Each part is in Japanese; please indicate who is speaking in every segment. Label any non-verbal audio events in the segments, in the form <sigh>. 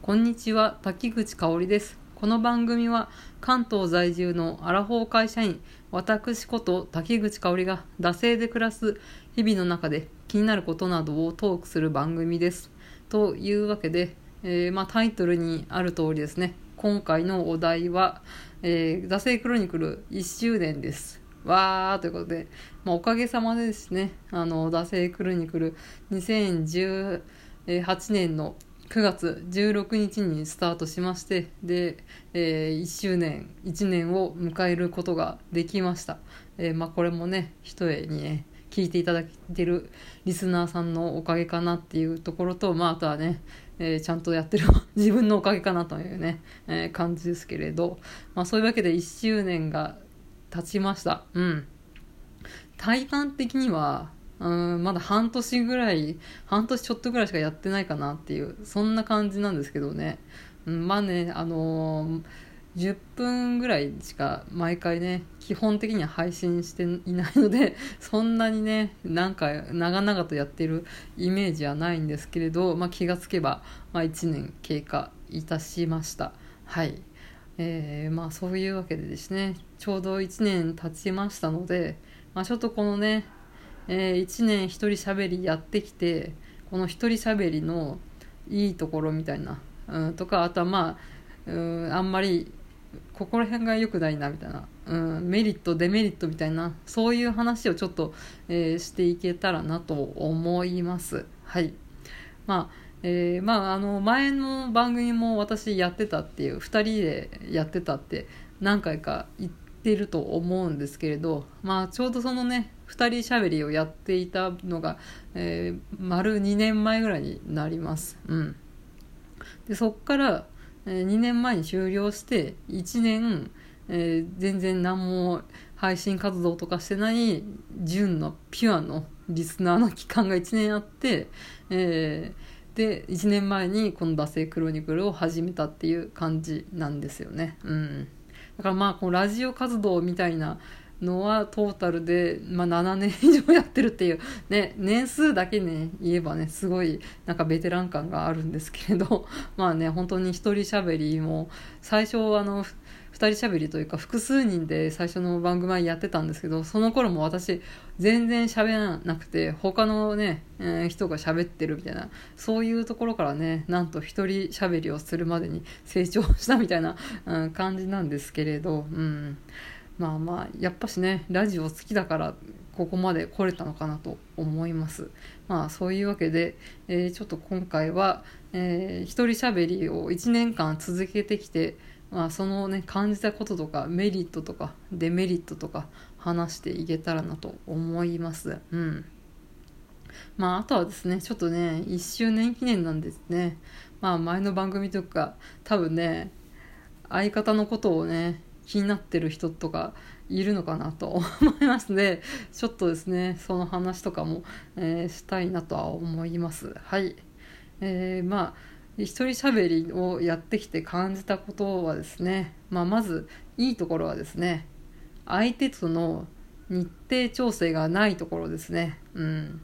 Speaker 1: こんにちは、滝口香織です。この番組は関東在住のアラフォー会社員、私こと滝口香織が惰性で暮らす日々の中で気になることなどをトークする番組です。というわけで、えーまあ、タイトルにある通りですね、今回のお題は、えー、惰性クロニクル1周年です。わーということで、まあ、おかげさまでですね、あの、惰性クロニクル2018年の9月16日にスタートしまして、で、えー1周年、1年を迎えることができました。えーまあ、これもね、一重にね、聞いていただいてるリスナーさんのおかげかなっていうところと、まあ、あとはね、えーちゃんとやってる <laughs> 自分のおかげかなというね、え感じですけれど、まあ、そういうわけで1周年が経ちました。うん。体感的には、うん、まだ半年ぐらい、半年ちょっとぐらいしかやってないかなっていう、そんな感じなんですけどね。うん、まあね、あのー10分ぐらいしか毎回ね、基本的には配信していないので、<laughs> そんなにね、なんか長々とやってるイメージはないんですけれど、まあ気がつけば、まあ1年経過いたしました。はい。えーまあそういうわけでですね、ちょうど1年経ちましたので、まあちょっとこのね、え1年一人喋りやってきて、この一人喋りのいいところみたいな、うん、とか、あとはまあ、うん、あんまり、ここら辺が良くないなみたいな、うん、メリット、デメリットみたいな、そういう話をちょっと、えーしていけたらなと思います。はい。まあ、えーまあ、あの、前の番組も私やってたっていう、二人でやってたって何回か言ってていると思うんですけれど、まあ、ちょうどそのね、二人喋りをやっていたのが、えー丸2年前ぐらいになります。うん。で、そっから、え2年前に終了して、1年、えー全然何も配信活動とかしてない純のピュアのリスナーの期間が1年あって、えーで1年前にこの「惰性クロニクル」を始めたっていう感じなんですよね。うん、だからまあこうラジオ活動みたいなのはトータルで、まあ、7年以上やってるっていう、ね、年数だけね言えばねすごいなんかベテラン感があるんですけれど <laughs> まあね本当に一人喋りも最初あの二人喋りというか複数人で最初の番組やってたんですけどその頃も私全然喋らなくて他のね、えー人が喋ってるみたいなそういうところからねなんと一人喋りをするまでに成長したみたいな、<laughs> うん、感じなんですけれど、うん、まあまあやっぱしねラジオ好きだからここまで来れたのかなと思います。まあそういうわけで、えーちょっと今回は、えー一人喋りを1年間続けてきてまあ、そのね感じたこととかメリットとかデメリットとか話していけたらなと思います。うん。まああとはですねちょっとね1周年記念なんですね。まあ前の番組とか多分ね相方のことをね気になってる人とかいるのかなと思いますのでちょっとですねその話とかも、えーしたいなとは思います。はい。えーまあ一人喋りをやってきて感じたことはですね、まあ、まずいいところはですね相手との日程調整がないところですね。うん。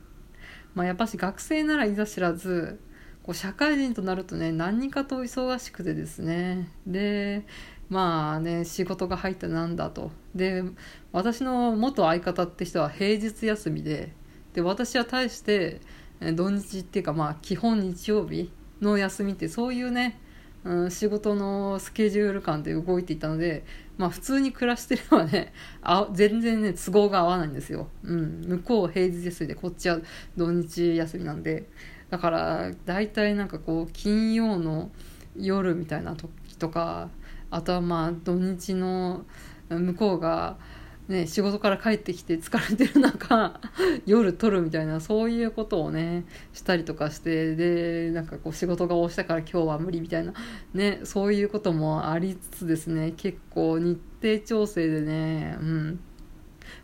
Speaker 1: まあやっぱし学生ならいざ知らずこう社会人となるとね何かと忙しくてですね。でまあね仕事が入ったなんだと。で私の元相方って人は平日休みでで私は対して土日っていうかまあ基本日曜日の休みってそういうね、うん、仕事のスケジュール感で動いていたので、まあ普通に暮らしてればね、<laughs> あ全然ね、都合が合わないんですよ。うん。向こう平日休みで、こっちは土日休みなんで。だから、大体なんかこう、金曜の夜みたいな時とか、あとはまあ土日の向こうが、ね、仕事から帰ってきて疲れてる中 <laughs> 夜撮るみたいなそういうことをねしたりとかしてでなんかこう仕事が押したから今日は無理みたいなねそういうこともありつつですね結構日程調整でねうん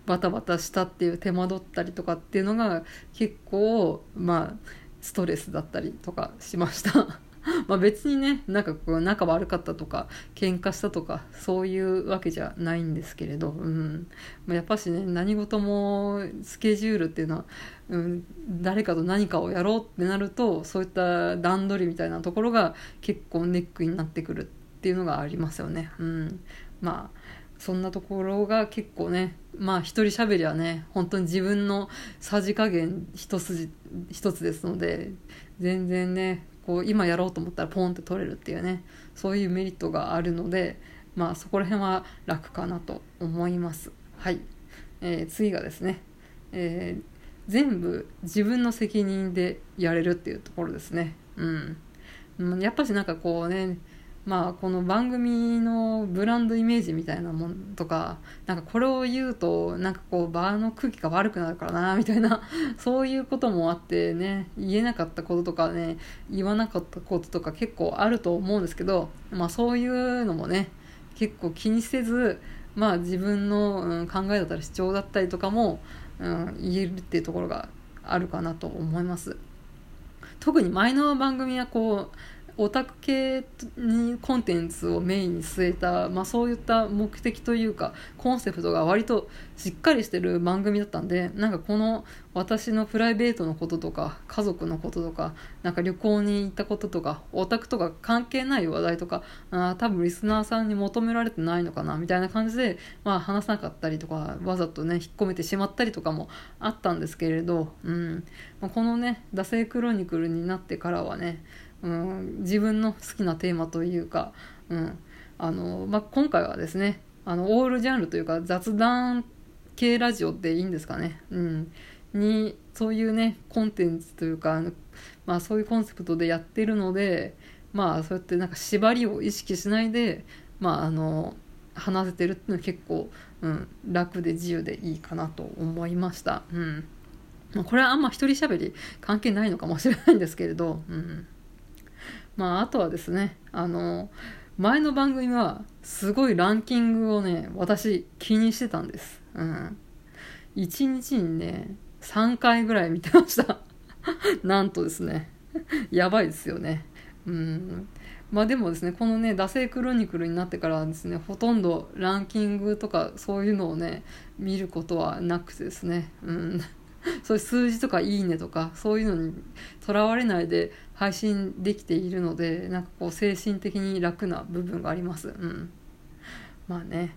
Speaker 1: バタバタしたっていう手間取ったりとかっていうのが結構まあストレスだったりとかしました。<laughs> まあ別にねなんかこう仲悪かったとか喧嘩したとかそういうわけじゃないんですけれど、うんまあ、やっぱしね何事もスケジュールっていうのは、うん、誰かと何かをやろうってなるとそういった段取りみたいなところが結構ネックになってくるっていうのがありますよね。うん、まあそんなところが結構ねまあ一人喋りはね本当に自分のさじ加減一筋一つですので全然ねこう今やろうと思ったらポンって取れるっていうねそういうメリットがあるのでまあそこら辺は楽かなと思います。はい、えー、次がですね、えー、全部自分の責任でやれるっていうところですね。うん。やっぱしなんかこうねまあ、この番組のブランドイメージみたいなもんとかなんかこれを言うとなんかこう場の空気が悪くなるからなみたいな <laughs> そういうこともあってね言えなかったこととかね言わなかったこととか結構あると思うんですけど、まあ、そういうのもね結構気にせず、まあ、自分の、考えだったり主張だったりとかも、うん、言えるっていうところがあるかなと思います。特に前の番組はこうオタク系にコンテンツをメインに据えた、まあ、そういった目的というかコンセプトが割としっかりしてる番組だったんでなんかこの私のプライベートのこととか家族のこととかなんか旅行に行ったこととかオタクとか関係ない話題とかあ多分リスナーさんに求められてないのかなみたいな感じで、まあ、話さなかったりとかわざとね引っ込めてしまったりとかもあったんですけれど、うん。まあ、このね「惰性クロニクル」になってからはねうん、自分の好きなテーマというか、うんあのまあ、今回はですねあのオールジャンルというか雑談系ラジオっていいんですかね、うん、にそういうねコンテンツというか、まあ、そういうコンセプトでやってるのでまあそうやってなんか縛りを意識しないで、まあ、あの話せてるっていうのは結構、うん、楽で自由でいいかなと思いました。うん。これはあんま一人喋り関係ないのかもしれないんですけれど、うん、まあ、あとはですね、あの、前の番組はすごいランキングをね、私気にしてたんです。うん。1日にね、3回ぐらい見てました。<laughs> なんとですね。やばいですよね。うん。まあでもですね、このね、惰性クロニクルになってからですね、ほとんどランキングとかそういうのをね、見ることはなくてですね、うん。<laughs> そういう数字とかいいねとかそういうのにとらわれないで配信できているのでなんかこう精神的に楽な部分があります。うん、まあね。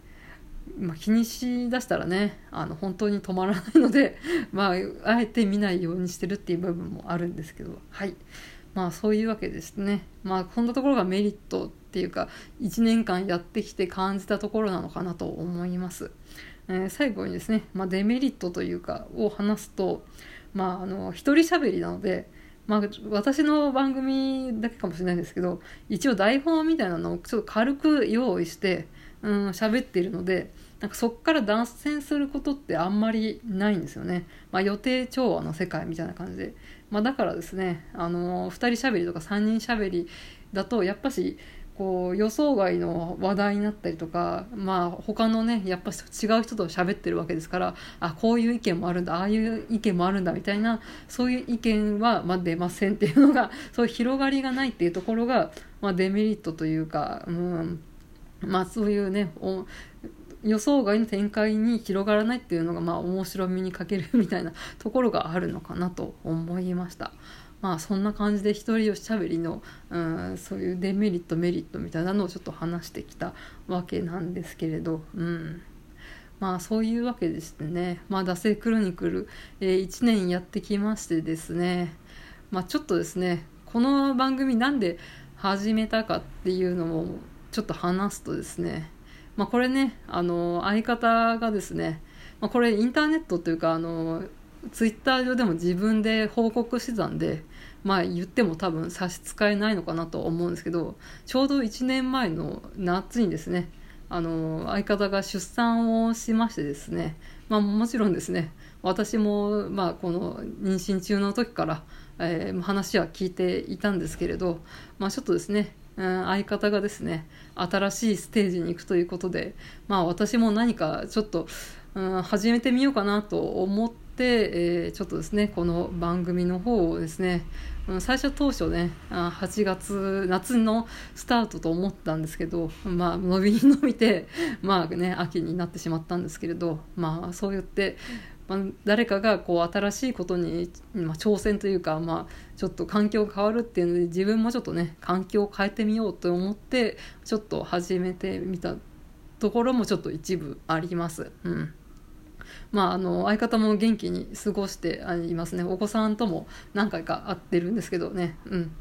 Speaker 1: まあ、気にしだしたらねあの本当に止まらないので、<laughs> まあ、あえて見ないようにしてるっていう部分もあるんですけど。はい。まあそういうわけですね。まあこんなところがメリットっていうか1年間やってきて感じたところなのかなと思います。えー、最後にですね、まあ、デメリットというかを話すと、まあ、あの一人喋りなので、まあ、私の番組だけかもしれないんですけど一応台本みたいなのをちょっと軽く用意してうん喋っているのでなんかそこから脱線することってあんまりないんですよね、まあ、予定調和の世界みたいな感じで、まあ、だからですねあの2人喋りとか3人喋りだとやっぱしこう予想外の話題になったりとか、まあ、他のねやっぱ違う人と喋ってるわけですからあこういう意見もあるんだああいう意見もあるんだみたいなそういう意見は、ま、出ませんっていうのが <laughs> そういう広がりがないっていうところが、まあ、デメリットというか、うんまあ、そういうね予想外の展開に広がらないっていうのが、まあ、面白みに欠けるみたいなところがあるのかなと思いました。まあそんな感じで一人おしゃべりの、うん、そういうデメリットメリットみたいなのをちょっと話してきたわけなんですけれど、うん、まあそういうわけでしてね、まあ、惰性クロニクル、えー、1年やってきましてですね、まあ、ちょっとですねこの番組なんで始めたかっていうのもちょっと話すとですね、まあ、これねあの相方がですね、まあ、これインターネットというかあのツイッター上でも自分で報告してたんでまあ言っても多分差し支えないのかなと思うんですけどちょうど1年前の夏にですねあの相方が出産をしましてですね、まあ、もちろんですね私も、まあ、この妊娠中の時から、えー、話は聞いていたんですけれど、まあ、ちょっとですね、うん、相方がですね新しいステージに行くということで、まあ、私も何かちょっと、うん、始めてみようかなと思ってて、えー、ちょっとですねこの番組の方をですね最初当初ね8月夏のスタートと思ったんですけどまあ伸びに伸びてまあね秋になってしまったんですけれどまあそう言ってまあ、誰かがこう新しいことに、まあ、挑戦というか、まあ、ちょっと環境が変わるっていうので自分もちょっとね環境を変えてみようと思ってちょっと始めてみたところもちょっと一部あります。うんまあ、あの相方も元気に過ごしていますね。お子さんとも何回か会ってるんですけどね、うん。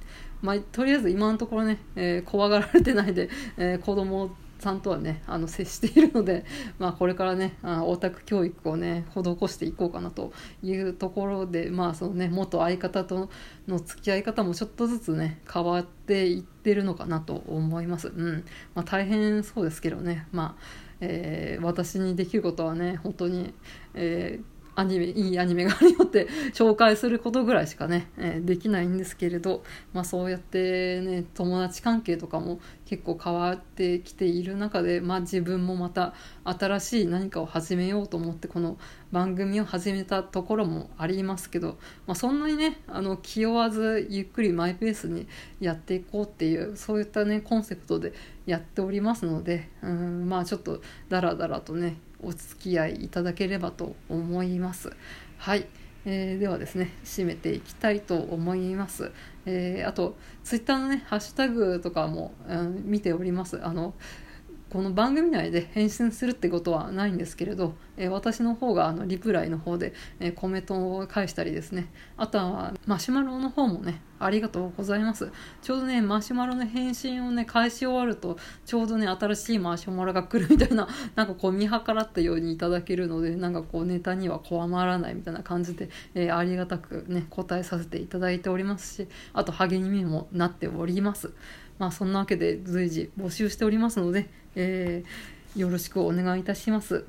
Speaker 1: まあ、とりあえず今のところね、えー、怖がられてないで、えー、子供さんとはねあの接しているので、まあ、これからねあオタク教育をね施していこうかなというところで、まあそのね、元相方との付き合い方もちょっとずつね変わっていってるのかなと思います。うん。まあ、大変そうですけどね、まあえー、私にできることはね本当に、えーアニメいいアニメがあるよって紹介することぐらいしかね、えー、できないんですけれど、まあ、そうやってね友達関係とかも結構変わってきている中で、まあ、自分もまた新しい何かを始めようと思ってこの番組を始めたところもありますけど、まあ、そんなにねあの気負わずゆっくりマイペースにやっていこうっていうそういったねコンセプトでやっておりますのでうんまあちょっとダラダラとねお付き合いいただければと思います。はい、えー、ではですね締めていきたいと思います。えー、あとツイッターのねハッシュタグとかも、うん、見ております。あのこの番組内で返信するってことはないんですけれど、えー、私の方があのリプライの方で、えー、コメントを返したりですね。あとはマシュマロの方もねありがとうございます。ちょうどねマシュマロの返信をね返し終わるとちょうどね新しいマシュマロが来るみたいな <laughs> なんかこう見計らったようにいただけるのでなんかこうネタにはこまらないみたいな感じで、えー、ありがたくね答えさせていただいておりますしあと励みにもなっております。まあそんなわけで随時募集しておりますのでえー、よろしくお願いいたします。